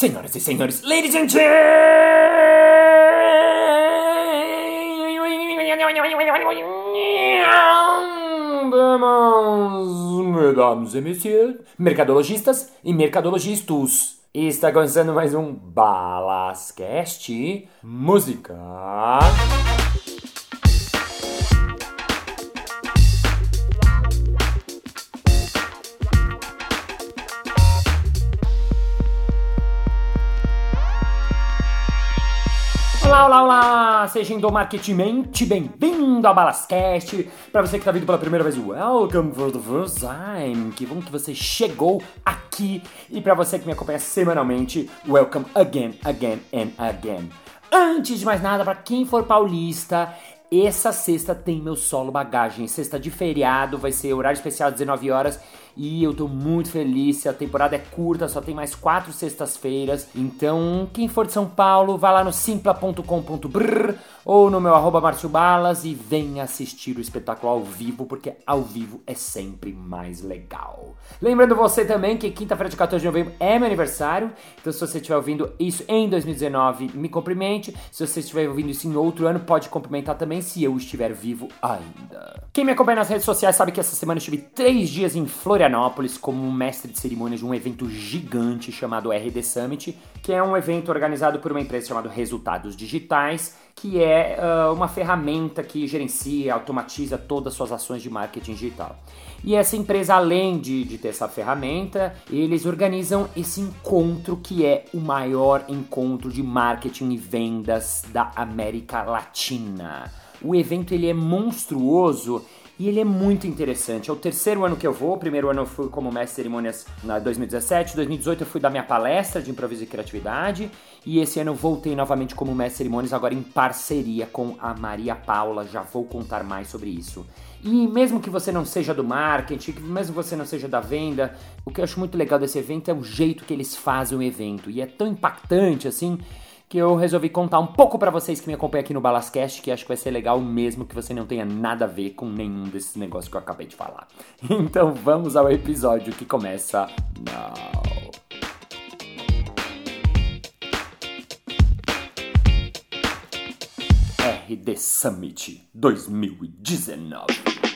Senhoras e senhores, ladies and gentlemen, mesdames e messieurs, mercadologistas e mercadologistas. Está começando mais um Balascast Música. Seja do Marketingmente bem-vindo ao Balascast. Para você que está vindo pela primeira vez, welcome for the first time. Que bom que você chegou aqui. E para você que me acompanha semanalmente, welcome again, again and again. Antes de mais nada, para quem for paulista, essa sexta tem meu solo bagagem. Sexta de feriado, vai ser horário especial 19 horas e eu tô muito feliz. A temporada é curta, só tem mais quatro sextas-feiras. Então, quem for de São Paulo, vá lá no simpla.com.br ou no meu arroba Balas e venha assistir o espetáculo ao vivo, porque ao vivo é sempre mais legal. Lembrando você também que quinta-feira de 14 de novembro é meu aniversário, então se você estiver ouvindo isso em 2019, me cumprimente. Se você estiver ouvindo isso em outro ano, pode cumprimentar também se eu estiver vivo ainda. Quem me acompanha nas redes sociais sabe que essa semana eu estive três dias em Florianópolis como mestre de cerimônias de um evento gigante chamado RD Summit, que é um evento organizado por uma empresa chamada Resultados Digitais que é uh, uma ferramenta que gerencia, automatiza todas as suas ações de marketing digital. E essa empresa, além de, de ter essa ferramenta, eles organizam esse encontro que é o maior encontro de marketing e vendas da América Latina. O evento ele é monstruoso e ele é muito interessante. É o terceiro ano que eu vou. O primeiro ano eu fui como mestre de cerimônias na 2017. 2018 eu fui dar minha palestra de improviso e criatividade. E esse ano eu voltei novamente como mestre de cerimônias, agora em parceria com a Maria Paula. Já vou contar mais sobre isso. E mesmo que você não seja do marketing, mesmo que você não seja da venda, o que eu acho muito legal desse evento é o jeito que eles fazem o evento. E é tão impactante assim que eu resolvi contar um pouco para vocês que me acompanham aqui no Balascast, que acho que vai ser legal mesmo que você não tenha nada a ver com nenhum desses negócios que eu acabei de falar. Então vamos ao episódio que começa now. RD Summit 2019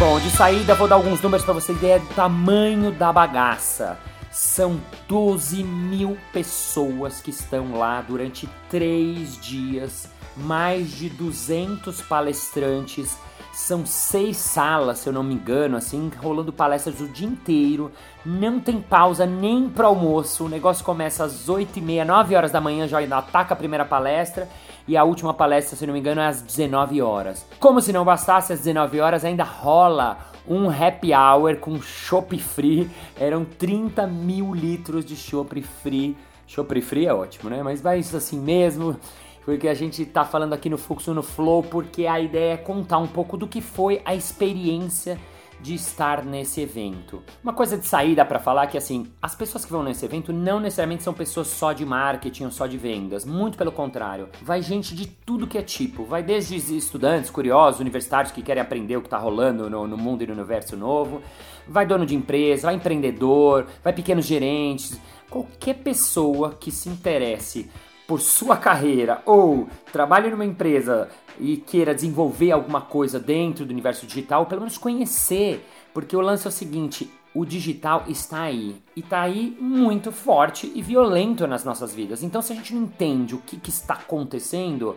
Bom, de saída vou dar alguns números para você ter do tamanho da bagaça. São 12 mil pessoas que estão lá durante três dias, mais de 200 palestrantes, são seis salas, se eu não me engano, assim, rolando palestras o dia inteiro. Não tem pausa nem para almoço. O negócio começa às 8 e meia, 9 horas da manhã, já ataca a primeira palestra e a última palestra, se não me engano, é às 19 horas. Como se não bastasse, às 19 horas ainda rola um happy hour com chopp free. Eram 30 mil litros de chopp free. Chopp free é ótimo, né? Mas vai isso assim mesmo porque a gente tá falando aqui no Fluxo no Flow, porque a ideia é contar um pouco do que foi a experiência de estar nesse evento. Uma coisa de saída para falar que assim, as pessoas que vão nesse evento não necessariamente são pessoas só de marketing ou só de vendas, muito pelo contrário. Vai gente de tudo que é tipo, vai desde estudantes curiosos, universitários que querem aprender o que está rolando no, no mundo e no universo novo, vai dono de empresa, vai empreendedor, vai pequenos gerentes, qualquer pessoa que se interesse por sua carreira ou trabalhe numa empresa e queira desenvolver alguma coisa dentro do universo digital, pelo menos conhecer, porque o lance é o seguinte, o digital está aí e está aí muito forte e violento nas nossas vidas. Então, se a gente não entende o que, que está acontecendo,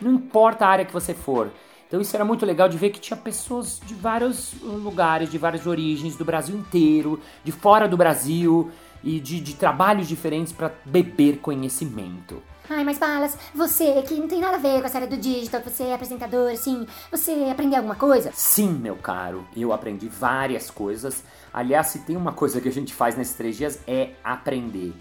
não importa a área que você for. Então, isso era muito legal de ver que tinha pessoas de vários lugares, de várias origens, do Brasil inteiro, de fora do Brasil e de, de trabalhos diferentes para beber conhecimento. Ai, mas Balas, você que não tem nada a ver com essa área do digital, você é apresentador, assim, você aprendeu alguma coisa? Sim, meu caro, eu aprendi várias coisas. Aliás, se tem uma coisa que a gente faz nesses três dias é aprender.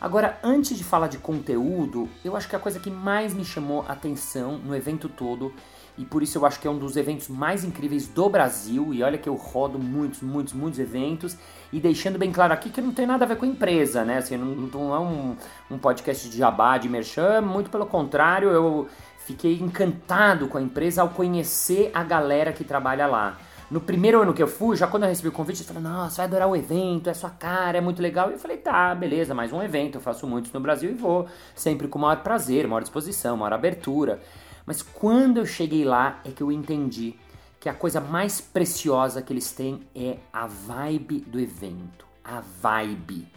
Agora, antes de falar de conteúdo, eu acho que a coisa que mais me chamou a atenção no evento todo e por isso eu acho que é um dos eventos mais incríveis do Brasil. E olha que eu rodo muitos, muitos, muitos eventos. E deixando bem claro aqui que não tem nada a ver com empresa, né? Assim, não, não é um, um podcast de jabá, de merchan, muito pelo contrário, eu Fiquei encantado com a empresa ao conhecer a galera que trabalha lá. No primeiro ano que eu fui, já quando eu recebi o convite, eu falei, nossa, vai adorar o evento, é sua cara, é muito legal. E eu falei, tá, beleza, mais um evento, eu faço muitos no Brasil e vou, sempre com maior prazer, maior disposição, maior abertura. Mas quando eu cheguei lá é que eu entendi que a coisa mais preciosa que eles têm é a vibe do evento. A vibe.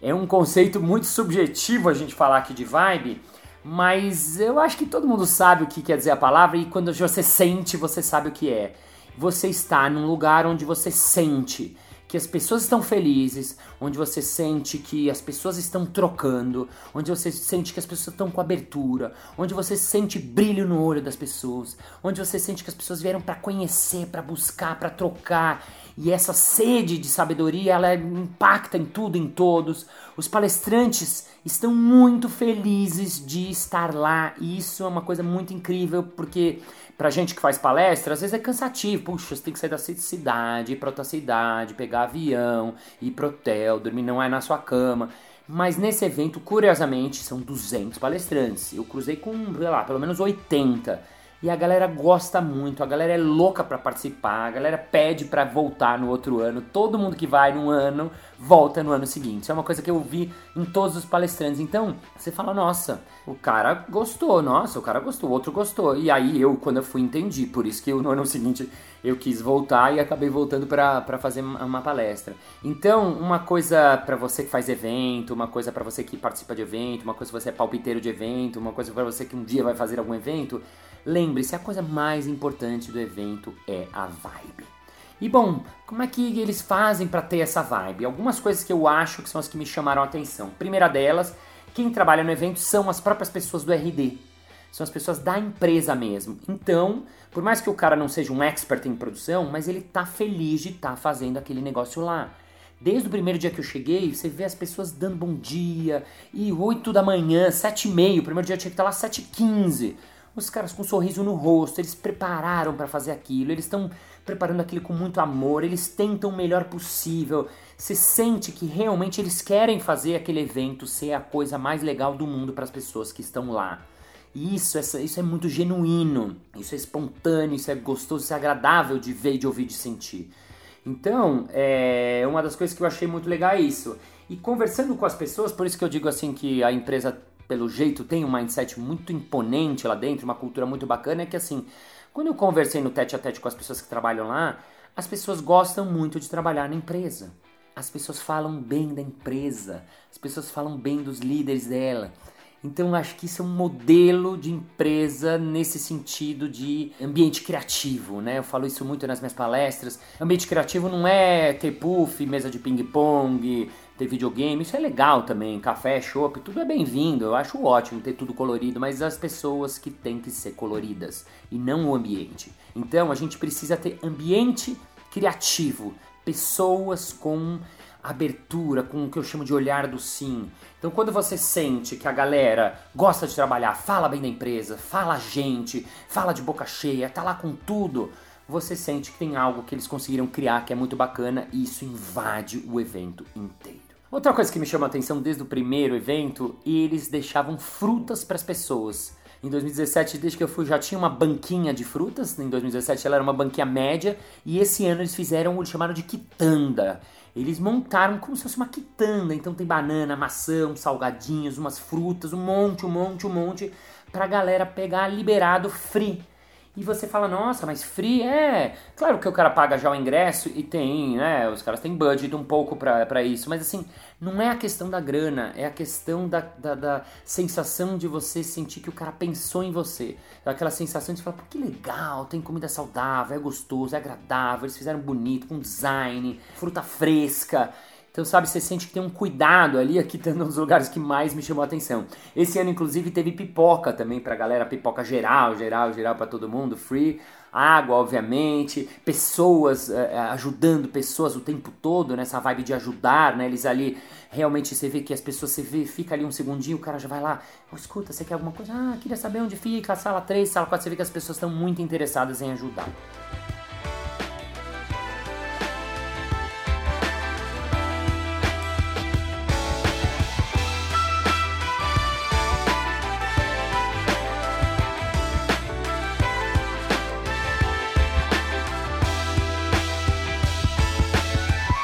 É um conceito muito subjetivo a gente falar aqui de vibe, mas eu acho que todo mundo sabe o que quer dizer a palavra e quando você sente, você sabe o que é você está num lugar onde você sente que as pessoas estão felizes, onde você sente que as pessoas estão trocando, onde você sente que as pessoas estão com abertura, onde você sente brilho no olho das pessoas, onde você sente que as pessoas vieram para conhecer, para buscar, para trocar. E essa sede de sabedoria, ela impacta em tudo, em todos. Os palestrantes estão muito felizes de estar lá, e isso é uma coisa muito incrível, porque Pra gente que faz palestra, às vezes é cansativo. Puxa, você tem que sair da cidade, ir pra outra cidade, pegar avião, ir pro hotel, dormir não é na sua cama. Mas nesse evento, curiosamente, são 200 palestrantes. Eu cruzei com, sei lá, pelo menos 80. E a galera gosta muito, a galera é louca para participar, a galera pede para voltar no outro ano. Todo mundo que vai num ano volta no ano seguinte. Isso é uma coisa que eu vi em todos os palestrantes. Então, você fala, nossa, o cara gostou, nossa, o cara gostou, o outro gostou. E aí eu, quando eu fui, entendi. Por isso que eu, no ano seguinte eu quis voltar e acabei voltando para fazer uma palestra. Então, uma coisa para você que faz evento, uma coisa para você que participa de evento, uma coisa para você é palpiteiro de evento, uma coisa para você que um dia vai fazer algum evento Lembre-se, a coisa mais importante do evento é a vibe. E bom, como é que eles fazem para ter essa vibe? Algumas coisas que eu acho que são as que me chamaram a atenção. Primeira delas, quem trabalha no evento são as próprias pessoas do RD. São as pessoas da empresa mesmo. Então, por mais que o cara não seja um expert em produção, mas ele tá feliz de estar tá fazendo aquele negócio lá. Desde o primeiro dia que eu cheguei, você vê as pessoas dando bom dia, e 8 da manhã, 7 e meio, o primeiro dia eu tinha que estar lá 7 e 15 os caras com um sorriso no rosto, eles prepararam para fazer aquilo, eles estão preparando aquilo com muito amor, eles tentam o melhor possível. Você sente que realmente eles querem fazer aquele evento ser a coisa mais legal do mundo para as pessoas que estão lá. E isso, essa, isso é muito genuíno, isso é espontâneo, isso é gostoso, isso é agradável de ver, de ouvir, de sentir. Então, é uma das coisas que eu achei muito legal é isso. E conversando com as pessoas, por isso que eu digo assim que a empresa pelo jeito, tem um mindset muito imponente lá dentro, uma cultura muito bacana, é que assim, quando eu conversei no tete a tete com as pessoas que trabalham lá, as pessoas gostam muito de trabalhar na empresa. As pessoas falam bem da empresa, as pessoas falam bem dos líderes dela. Então acho que isso é um modelo de empresa nesse sentido de ambiente criativo, né? Eu falo isso muito nas minhas palestras. Ambiente criativo não é ter puff, mesa de ping-pong, ter videogame, isso é legal também, café, chopp, tudo é bem-vindo, eu acho ótimo ter tudo colorido, mas as pessoas que têm que ser coloridas e não o ambiente. Então a gente precisa ter ambiente criativo, pessoas com abertura, com o que eu chamo de olhar do sim. Então, quando você sente que a galera gosta de trabalhar, fala bem da empresa, fala a gente, fala de boca cheia, tá lá com tudo, você sente que tem algo que eles conseguiram criar que é muito bacana e isso invade o evento inteiro. Outra coisa que me chama a atenção desde o primeiro evento, eles deixavam frutas para as pessoas. Em 2017, desde que eu fui, já tinha uma banquinha de frutas. Em 2017 ela era uma banquinha média. E esse ano eles fizeram o chamaram de quitanda. Eles montaram como se fosse uma quitanda. Então tem banana, maçã, salgadinhos, umas frutas, um monte, um monte, um monte. Pra galera pegar liberado free e você fala, nossa, mas free é. Claro que o cara paga já o ingresso e tem, né? Os caras têm budget um pouco para isso, mas assim, não é a questão da grana, é a questão da, da, da, sensação de você sentir que o cara pensou em você. Aquela sensação de você falar, pô, que legal, tem comida saudável, é gostoso, é agradável, eles fizeram bonito, com design, fruta fresca. Então, sabe, você sente que tem um cuidado ali, aqui tá um dos lugares que mais me chamou a atenção. Esse ano, inclusive, teve pipoca também pra galera, pipoca geral, geral, geral para todo mundo, free. Água, obviamente, pessoas uh, ajudando pessoas o tempo todo, nessa vibe de ajudar, né? Eles ali, realmente, você vê que as pessoas, você vê, fica ali um segundinho, o cara já vai lá, oh, escuta, você quer alguma coisa? Ah, queria saber onde fica, sala 3, sala 4, você vê que as pessoas estão muito interessadas em ajudar.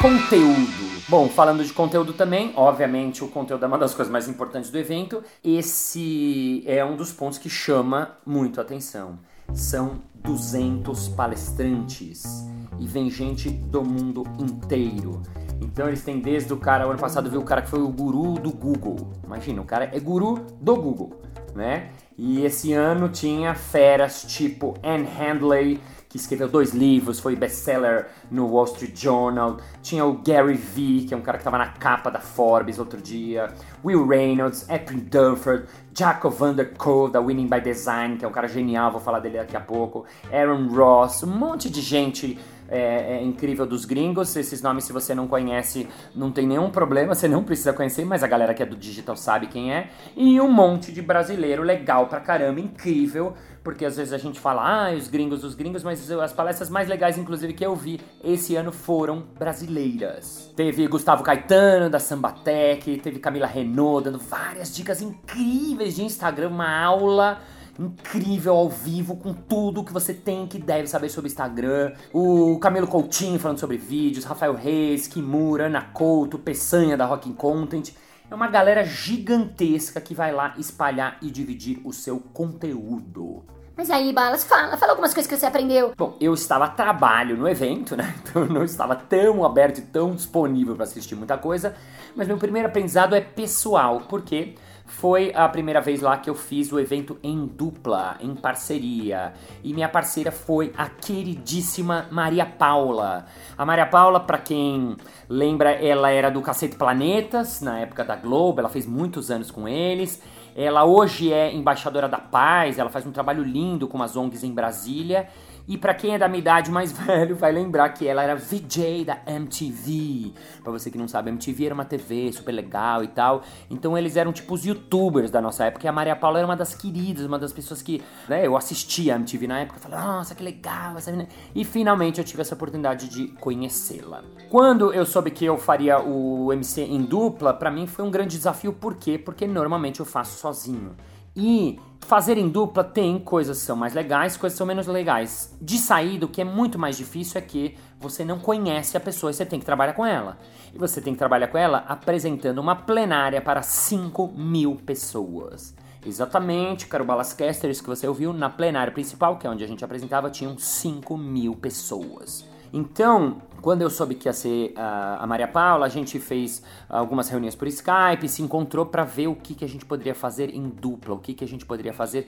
Conteúdo. Bom, falando de conteúdo também, obviamente o conteúdo é uma das coisas mais importantes do evento. Esse é um dos pontos que chama muito a atenção. São 200 palestrantes e vem gente do mundo inteiro. Então eles têm desde o cara, o ano passado viu o cara que foi o guru do Google. Imagina, o cara é guru do Google, né? E esse ano tinha feras tipo Anne Handley, que escreveu dois livros, foi best-seller no Wall Street Journal. Tinha o Gary Vee, que é um cara que estava na capa da Forbes outro dia. Will Reynolds, Edwin Dunford, Jacob Van Der Koe, da Winning by Design, que é um cara genial, vou falar dele daqui a pouco. Aaron Ross, um monte de gente é, é, incrível dos gringos. Esses nomes, se você não conhece, não tem nenhum problema, você não precisa conhecer, mas a galera que é do digital sabe quem é. E um monte de brasileiro legal pra caramba, incrível, porque às vezes a gente fala, ah, os gringos, os gringos, mas as palestras mais legais, inclusive, que eu vi esse ano foram brasileiras. Teve Gustavo Caetano, da Sambatec, teve Camila Renault, dando várias dicas incríveis de Instagram, uma aula incrível ao vivo com tudo que você tem que deve saber sobre Instagram. O Camilo Coutinho falando sobre vídeos, Rafael Reis, Kimura, Ana Couto, Peçanha da Rocking Content. É uma galera gigantesca que vai lá espalhar e dividir o seu conteúdo. Mas aí, Balas, fala, fala algumas coisas que você aprendeu. Bom, eu estava a trabalho no evento, né? Então eu não estava tão aberto e tão disponível para assistir muita coisa. Mas meu primeiro aprendizado é pessoal, porque foi a primeira vez lá que eu fiz o evento em dupla, em parceria. E minha parceira foi a queridíssima Maria Paula. A Maria Paula, para quem lembra, ela era do Cacete Planetas, na época da Globo, ela fez muitos anos com eles. Ela hoje é embaixadora da paz, ela faz um trabalho lindo com as ONGs em Brasília. E para quem é da minha idade mais velho, vai lembrar que ela era VJ da MTV. Para você que não sabe, MTV era uma TV super legal e tal. Então eles eram tipo os youtubers da nossa época. E a Maria Paula era uma das queridas, uma das pessoas que, né, eu assistia a MTV na época. Falei, nossa, que legal essa menina. E finalmente eu tive essa oportunidade de conhecê-la. Quando eu soube que eu faria o MC em dupla, para mim foi um grande desafio. Por quê? Porque normalmente eu faço sozinho. E fazer em dupla tem coisas que são mais legais, coisas que são menos legais. De saída, o que é muito mais difícil é que você não conhece a pessoa e você tem que trabalhar com ela. E você tem que trabalhar com ela apresentando uma plenária para 5 mil pessoas. Exatamente, caro Balascasters, que você ouviu na plenária principal, que é onde a gente apresentava, tinham 5 mil pessoas. Então, quando eu soube que ia ser uh, a Maria Paula, a gente fez algumas reuniões por Skype, se encontrou para ver o que, que a gente poderia fazer em dupla, o que, que a gente poderia fazer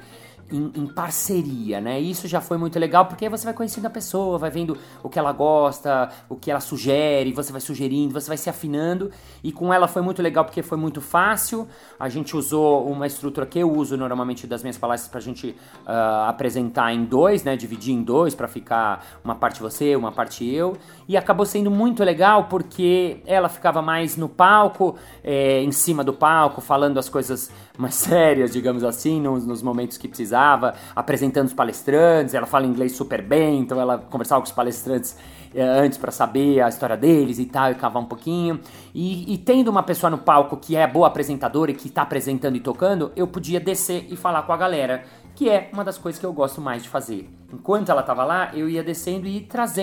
em, em, parceria, né? Isso já foi muito legal porque aí você vai conhecendo a pessoa, vai vendo o que ela gosta, o que ela sugere, você vai sugerindo, você vai se afinando. E com ela foi muito legal porque foi muito fácil. A gente usou uma estrutura que eu uso normalmente das minhas palestras pra gente uh, apresentar em dois, né? Dividir em dois para ficar uma parte você, uma parte eu. E acabou sendo muito legal porque ela ficava mais no palco, é, em cima do palco, falando as coisas mais sérias, digamos assim, nos, nos momentos que precisava, apresentando os palestrantes. Ela fala inglês super bem, então ela conversava com os palestrantes é, antes para saber a história deles e tal, e cavar um pouquinho. E, e, tendo uma pessoa no palco que é boa apresentadora e que está apresentando e tocando, eu podia descer e falar com a galera que é uma das coisas que eu gosto mais de fazer. Enquanto ela estava lá, eu ia descendo e trazer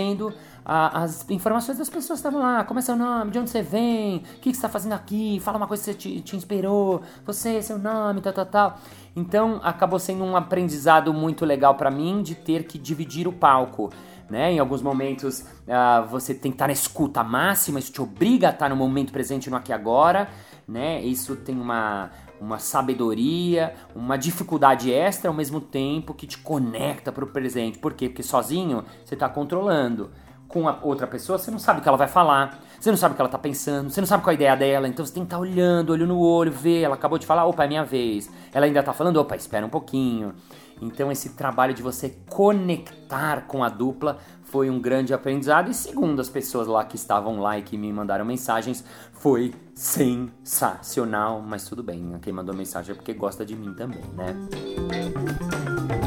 a, as informações das pessoas estavam lá. Como é seu nome? De onde você vem? O que, que você está fazendo aqui? Fala uma coisa que te, te inspirou. Você, seu nome, tal, tal, tal. Então, acabou sendo um aprendizado muito legal para mim de ter que dividir o palco. Né? Em alguns momentos uh, você tem que estar na escuta máxima, isso te obriga a estar no momento presente no aqui e agora, né? Isso tem uma, uma sabedoria, uma dificuldade extra ao mesmo tempo que te conecta para o presente. Por quê? Porque sozinho você está controlando. Com a outra pessoa, você não sabe o que ela vai falar, você não sabe o que ela está pensando, você não sabe qual é a ideia dela, então você tem que estar tá olhando, olho no olho, ver, ela acabou de falar, opa, é minha vez. Ela ainda está falando, opa, espera um pouquinho. Então esse trabalho de você conectar com a dupla foi um grande aprendizado e segundo as pessoas lá que estavam lá e que me mandaram mensagens, foi sensacional, mas tudo bem, quem mandou mensagem é porque gosta de mim também, né?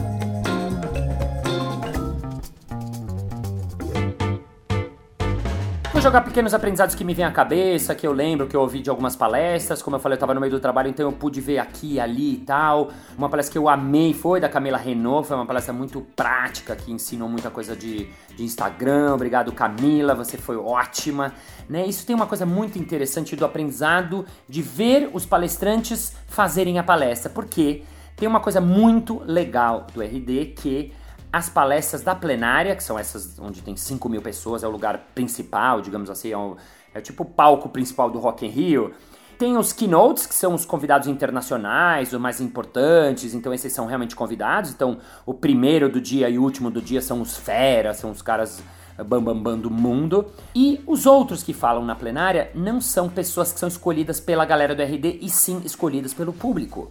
Vou jogar pequenos aprendizados que me vêm à cabeça, que eu lembro, que eu ouvi de algumas palestras. Como eu falei, eu tava no meio do trabalho, então eu pude ver aqui, ali e tal. Uma palestra que eu amei foi da Camila Renault, foi uma palestra muito prática, que ensinou muita coisa de, de Instagram. Obrigado, Camila, você foi ótima. Né? Isso tem uma coisa muito interessante do aprendizado de ver os palestrantes fazerem a palestra, porque tem uma coisa muito legal do RD que as palestras da plenária, que são essas onde tem 5 mil pessoas, é o lugar principal, digamos assim, é, o, é tipo o palco principal do Rock in Rio. Tem os keynotes, que são os convidados internacionais, os mais importantes, então esses são realmente convidados. Então, o primeiro do dia e o último do dia são os feras, são os caras bambambam bam, bam do mundo. E os outros que falam na plenária não são pessoas que são escolhidas pela galera do RD, e sim escolhidas pelo público.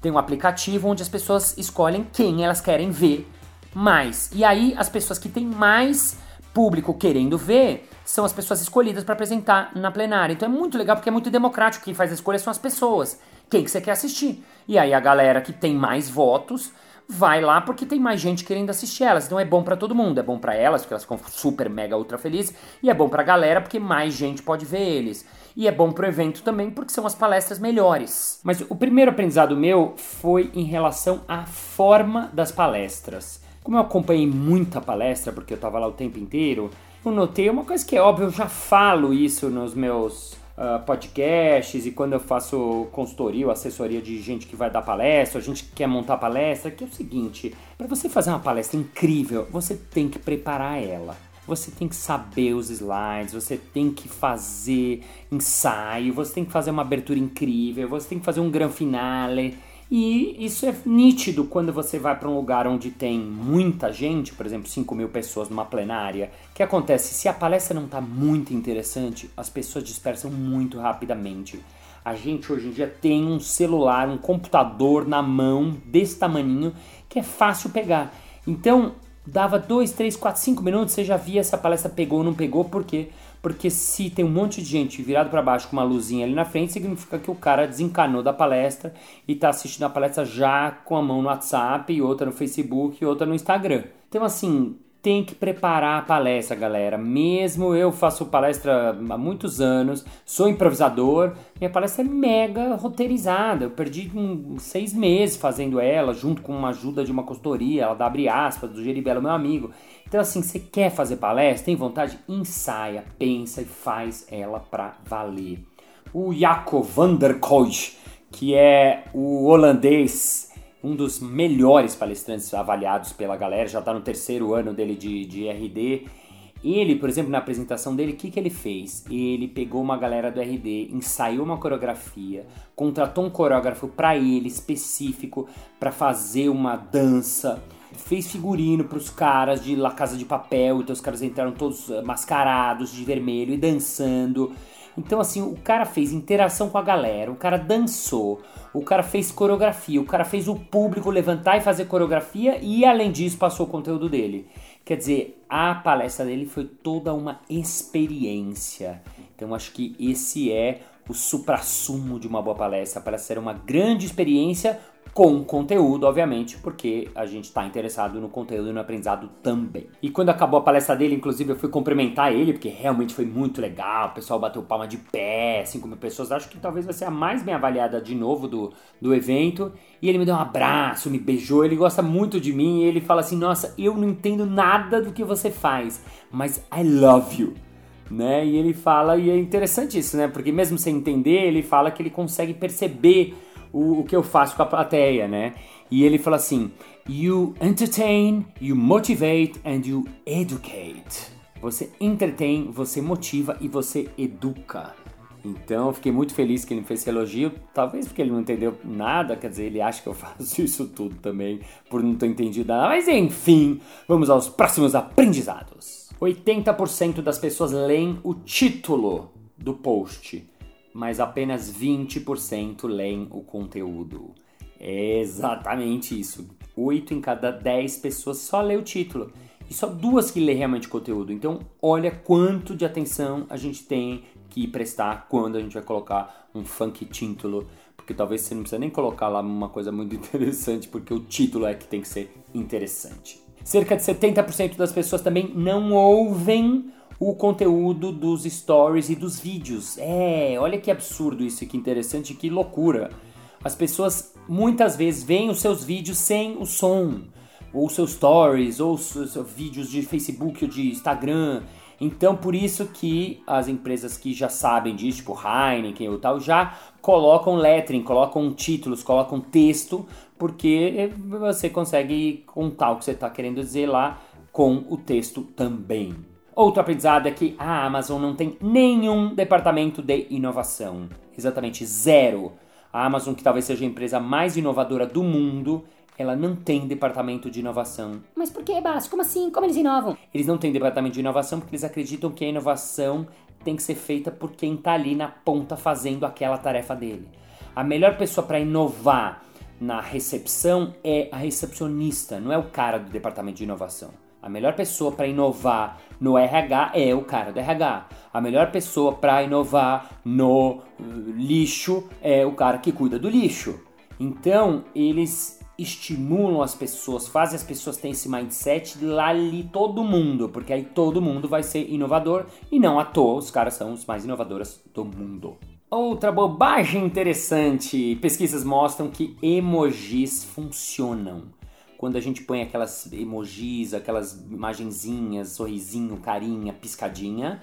Tem um aplicativo onde as pessoas escolhem quem elas querem ver mais. E aí, as pessoas que têm mais público querendo ver são as pessoas escolhidas para apresentar na plenária. Então é muito legal porque é muito democrático. Quem faz a escolha são as pessoas. Quem que você quer assistir? E aí a galera que tem mais votos vai lá porque tem mais gente querendo assistir elas. Então é bom para todo mundo. É bom para elas porque elas ficam super mega ultra felizes e é bom para a galera porque mais gente pode ver eles. E é bom pro evento também porque são as palestras melhores. Mas o primeiro aprendizado meu foi em relação à forma das palestras. Como eu acompanhei muita palestra, porque eu estava lá o tempo inteiro, eu notei uma coisa que é óbvio, eu já falo isso nos meus uh, podcasts e quando eu faço consultoria ou assessoria de gente que vai dar palestra, a gente que quer montar palestra, que é o seguinte, para você fazer uma palestra incrível, você tem que preparar ela. Você tem que saber os slides, você tem que fazer ensaio, você tem que fazer uma abertura incrível, você tem que fazer um gran finale. E isso é nítido quando você vai para um lugar onde tem muita gente, por exemplo, 5 mil pessoas numa plenária. O que acontece? Se a palestra não está muito interessante, as pessoas dispersam muito rapidamente. A gente hoje em dia tem um celular, um computador na mão desse tamaninho que é fácil pegar. Então, dava 2, 3, 4, 5 minutos, você já via se a palestra pegou ou não pegou, por quê? Porque se tem um monte de gente virado para baixo com uma luzinha ali na frente, significa que o cara desencanou da palestra e está assistindo a palestra já com a mão no WhatsApp, outra no Facebook outra no Instagram. Então, assim, tem que preparar a palestra, galera. Mesmo eu faço palestra há muitos anos, sou improvisador, minha palestra é mega roteirizada. Eu perdi um, seis meses fazendo ela, junto com uma ajuda de uma consultoria, ela da Abre Aspas, do Geribelo, meu amigo. Então, assim, você quer fazer palestra, tem vontade? Ensaia, pensa e faz ela pra valer. O Jaco van der Koij, que é o holandês um dos melhores palestrantes avaliados pela galera, já está no terceiro ano dele de, de RD. Ele, por exemplo, na apresentação dele, o que, que ele fez? Ele pegou uma galera do RD, ensaiou uma coreografia, contratou um coreógrafo para ele específico para fazer uma dança, fez figurino para os caras de La Casa de Papel, então os caras entraram todos mascarados de vermelho e dançando. Então, assim, o cara fez interação com a galera, o cara dançou, o cara fez coreografia, o cara fez o público levantar e fazer coreografia e, além disso, passou o conteúdo dele. Quer dizer, a palestra dele foi toda uma experiência. Então, acho que esse é o suprassumo de uma boa palestra. A palestra era uma grande experiência com conteúdo, obviamente, porque a gente está interessado no conteúdo e no aprendizado também. E quando acabou a palestra dele, inclusive, eu fui cumprimentar ele, porque realmente foi muito legal, o pessoal bateu palma de pé, 5 mil pessoas, acho que talvez vai ser a mais bem avaliada de novo do, do evento. E ele me deu um abraço, me beijou, ele gosta muito de mim, e ele fala assim, nossa, eu não entendo nada do que você faz, mas I love you né? E ele fala, e é interessante isso, né? Porque mesmo sem entender, ele fala que ele consegue perceber o, o que eu faço com a plateia, né? E ele fala assim: You entertain, you motivate and you educate. Você entretém, você motiva e você educa. Então, fiquei muito feliz que ele me fez esse elogio. Talvez porque ele não entendeu nada, quer dizer, ele acha que eu faço isso tudo também por não ter entendido nada. Mas enfim, vamos aos próximos aprendizados. 80% das pessoas leem o título do post mas apenas 20% leem o conteúdo. É exatamente isso. 8 em cada 10 pessoas só lê o título. E só duas que lê realmente conteúdo. Então, olha quanto de atenção a gente tem que prestar quando a gente vai colocar um funk título. Porque talvez você não precisa nem colocar lá uma coisa muito interessante, porque o título é que tem que ser interessante. Cerca de 70% das pessoas também não ouvem o conteúdo dos stories e dos vídeos. É, olha que absurdo isso, que interessante, que loucura. As pessoas muitas vezes veem os seus vídeos sem o som, ou seus stories, ou seus vídeos de Facebook ou de Instagram. Então, por isso que as empresas que já sabem disso, tipo Heineken ou tal, já colocam lettering, colocam títulos, colocam texto, porque você consegue contar o que você está querendo dizer lá com o texto também. Outro aprendizado é que a Amazon não tem nenhum departamento de inovação. Exatamente zero. A Amazon, que talvez seja a empresa mais inovadora do mundo, ela não tem departamento de inovação. Mas por que, Balas? Como assim? Como eles inovam? Eles não têm departamento de inovação porque eles acreditam que a inovação tem que ser feita por quem está ali na ponta fazendo aquela tarefa dele. A melhor pessoa para inovar na recepção é a recepcionista, não é o cara do departamento de inovação. A melhor pessoa para inovar no RH é o cara do RH. A melhor pessoa para inovar no lixo é o cara que cuida do lixo. Então, eles estimulam as pessoas, fazem as pessoas terem esse mindset lá ali todo mundo, porque aí todo mundo vai ser inovador e não à toa os caras são os mais inovadores do mundo. Outra bobagem interessante: pesquisas mostram que emojis funcionam. Quando a gente põe aquelas emojis, aquelas imagenzinhas, sorrisinho, carinha, piscadinha,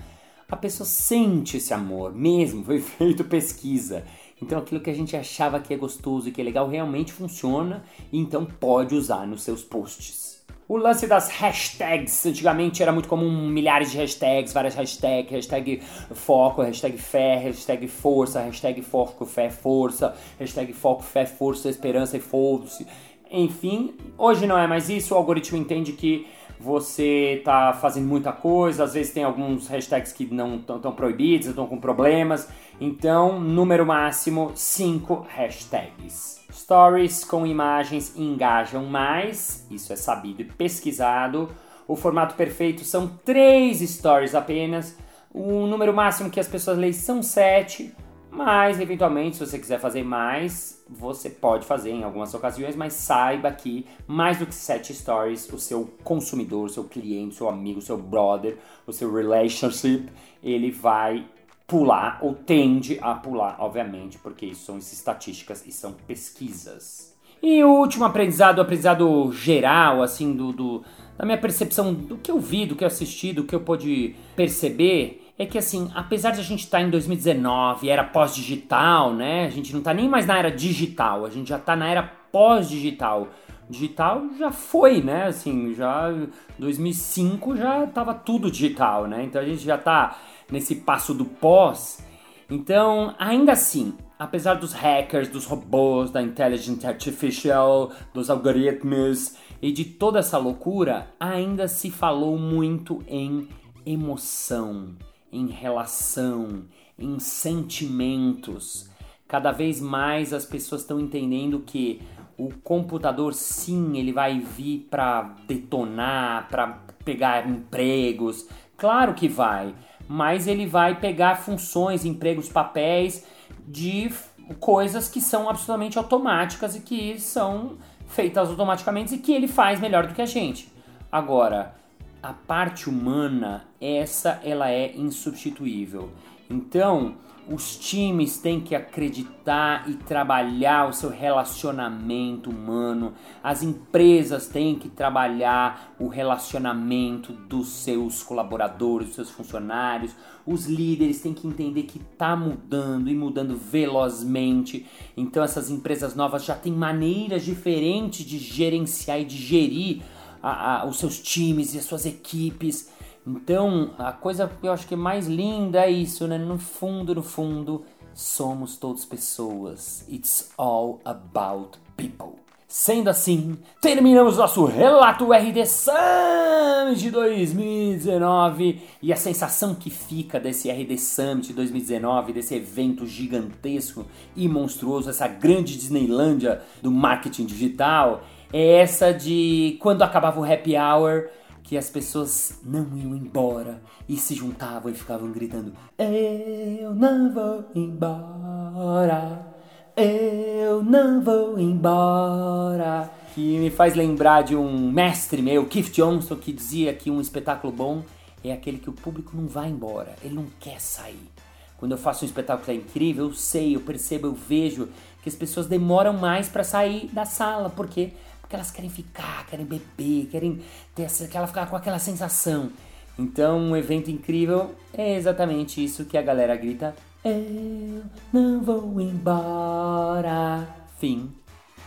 a pessoa sente esse amor mesmo. Foi feito pesquisa. Então aquilo que a gente achava que é gostoso e que é legal realmente funciona e então pode usar nos seus posts. O lance das hashtags, antigamente era muito comum milhares de hashtags, várias hashtags, hashtag foco, hashtag fé, hashtag força, hashtag foco, fé, força, hashtag foco, fé, força, esperança e foda-se. Enfim, hoje não é mais isso, o algoritmo entende que você está fazendo muita coisa, às vezes tem alguns hashtags que não estão proibidos, estão com problemas. Então, número máximo 5 hashtags. Stories com imagens engajam mais, isso é sabido e pesquisado. O formato perfeito são 3 stories apenas. O número máximo que as pessoas leem são 7. Mas, eventualmente, se você quiser fazer mais, você pode fazer em algumas ocasiões, mas saiba que mais do que sete stories, o seu consumidor, seu cliente, seu amigo, seu brother, o seu relationship, ele vai pular ou tende a pular, obviamente, porque isso são estatísticas e são pesquisas. E o último aprendizado, o aprendizado geral, assim, do, do, da minha percepção do que eu vi, do que eu assisti, do que eu pude perceber, é que assim, apesar de a gente estar tá em 2019, era pós-digital, né? A gente não está nem mais na era digital, a gente já está na era pós-digital. Digital já foi, né? Assim, já 2005 já estava tudo digital, né? Então a gente já está nesse passo do pós. Então, ainda assim, apesar dos hackers, dos robôs, da intelligence artificial, dos algoritmos e de toda essa loucura, ainda se falou muito em emoção em relação, em sentimentos. Cada vez mais as pessoas estão entendendo que o computador sim, ele vai vir para detonar, para pegar empregos. Claro que vai, mas ele vai pegar funções, empregos, papéis de coisas que são absolutamente automáticas e que são feitas automaticamente e que ele faz melhor do que a gente. Agora, a parte humana, essa ela é insubstituível. Então, os times têm que acreditar e trabalhar o seu relacionamento humano. As empresas têm que trabalhar o relacionamento dos seus colaboradores, dos seus funcionários. Os líderes têm que entender que está mudando e mudando velozmente. Então essas empresas novas já têm maneiras diferentes de gerenciar e de gerir a, a, os seus times e as suas equipes. Então, a coisa que eu acho que é mais linda é isso, né? No fundo, no fundo, somos todos pessoas. It's all about people. Sendo assim, terminamos nosso relato RD Summit de 2019 e a sensação que fica desse RD Summit 2019, desse evento gigantesco e monstruoso, essa grande Disneylândia do marketing digital, é essa de quando acabava o happy hour, que as pessoas não iam embora e se juntavam e ficavam gritando: Eu não vou embora, eu não vou embora. Que me faz lembrar de um mestre meu, Keith Johnson, que dizia que um espetáculo bom é aquele que o público não vai embora, ele não quer sair. Quando eu faço um espetáculo que é incrível, eu sei, eu percebo, eu vejo que as pessoas demoram mais para sair da sala, por quê? Porque elas querem ficar, querem beber, querem ter essa, aquela, ficar com aquela sensação. Então, um evento incrível é exatamente isso que a galera grita: Eu não vou embora. Fim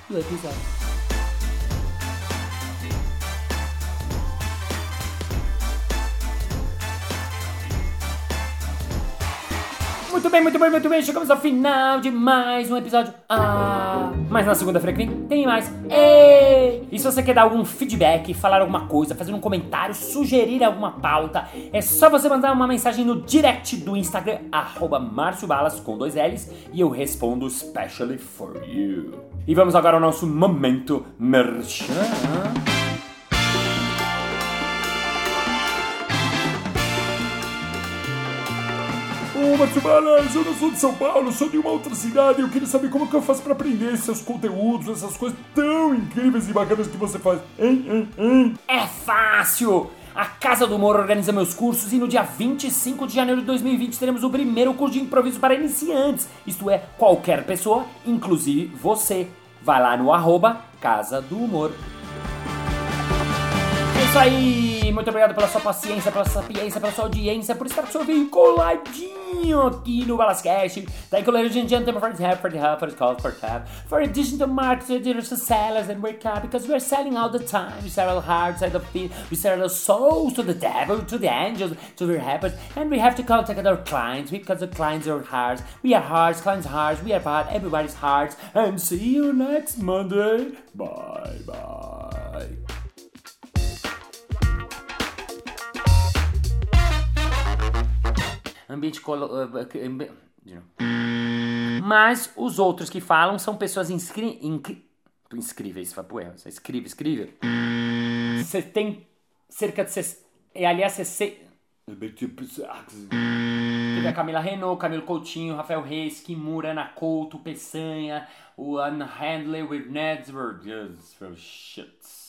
do episódio. Muito bem, muito bem, muito bem. Chegamos ao final de mais um episódio. Ah, mas na segunda-feira que vem tem mais. Ei! E se você quer dar algum feedback, falar alguma coisa, fazer um comentário, sugerir alguma pauta, é só você mandar uma mensagem no direct do Instagram, arroba Balas com dois L's, e eu respondo specially for you. E vamos agora ao nosso momento merchan. Balas, eu não sou de São Paulo, sou de uma outra cidade. Eu queria saber como que eu faço pra aprender seus conteúdos, essas coisas tão incríveis e bacanas que você faz. Hein, hein, hein? É fácil! A Casa do Humor organiza meus cursos e no dia 25 de janeiro de 2020 teremos o primeiro curso de improviso para iniciantes. Isto é, qualquer pessoa, inclusive você. Vai lá no arroba Casa do Humor. Isso aí! Muito obrigado pela sua paciência, pela sua sapiência, pela sua audiência, por estar seu vídeo coladinho aqui no Balascast. Thank you, ladies and gentlemen, for the help, for the help, for the call, for the help, for addition to market, to sellers and wake up, because we're selling all the time. We sell our hearts, sell the feet, we sell our souls to the devil, to the angels, to the helpers, and we have to contact our clients, because the clients are hearts. We are hearts, clients hearts, we are part, everybody's hearts, and see you next Monday. Bye, bye. Ambiente colo... eh. Mas os outros que falam são pessoas inscri... incri- inscríveis, erro, escreve, escreve. Você tem cerca de... Ses... E aliás, você... Teve a Camila Renault, Camilo Coutinho, Rafael Reis, Kimura, Ana Couto, Peçanha, o Unhandled with Neds, shit.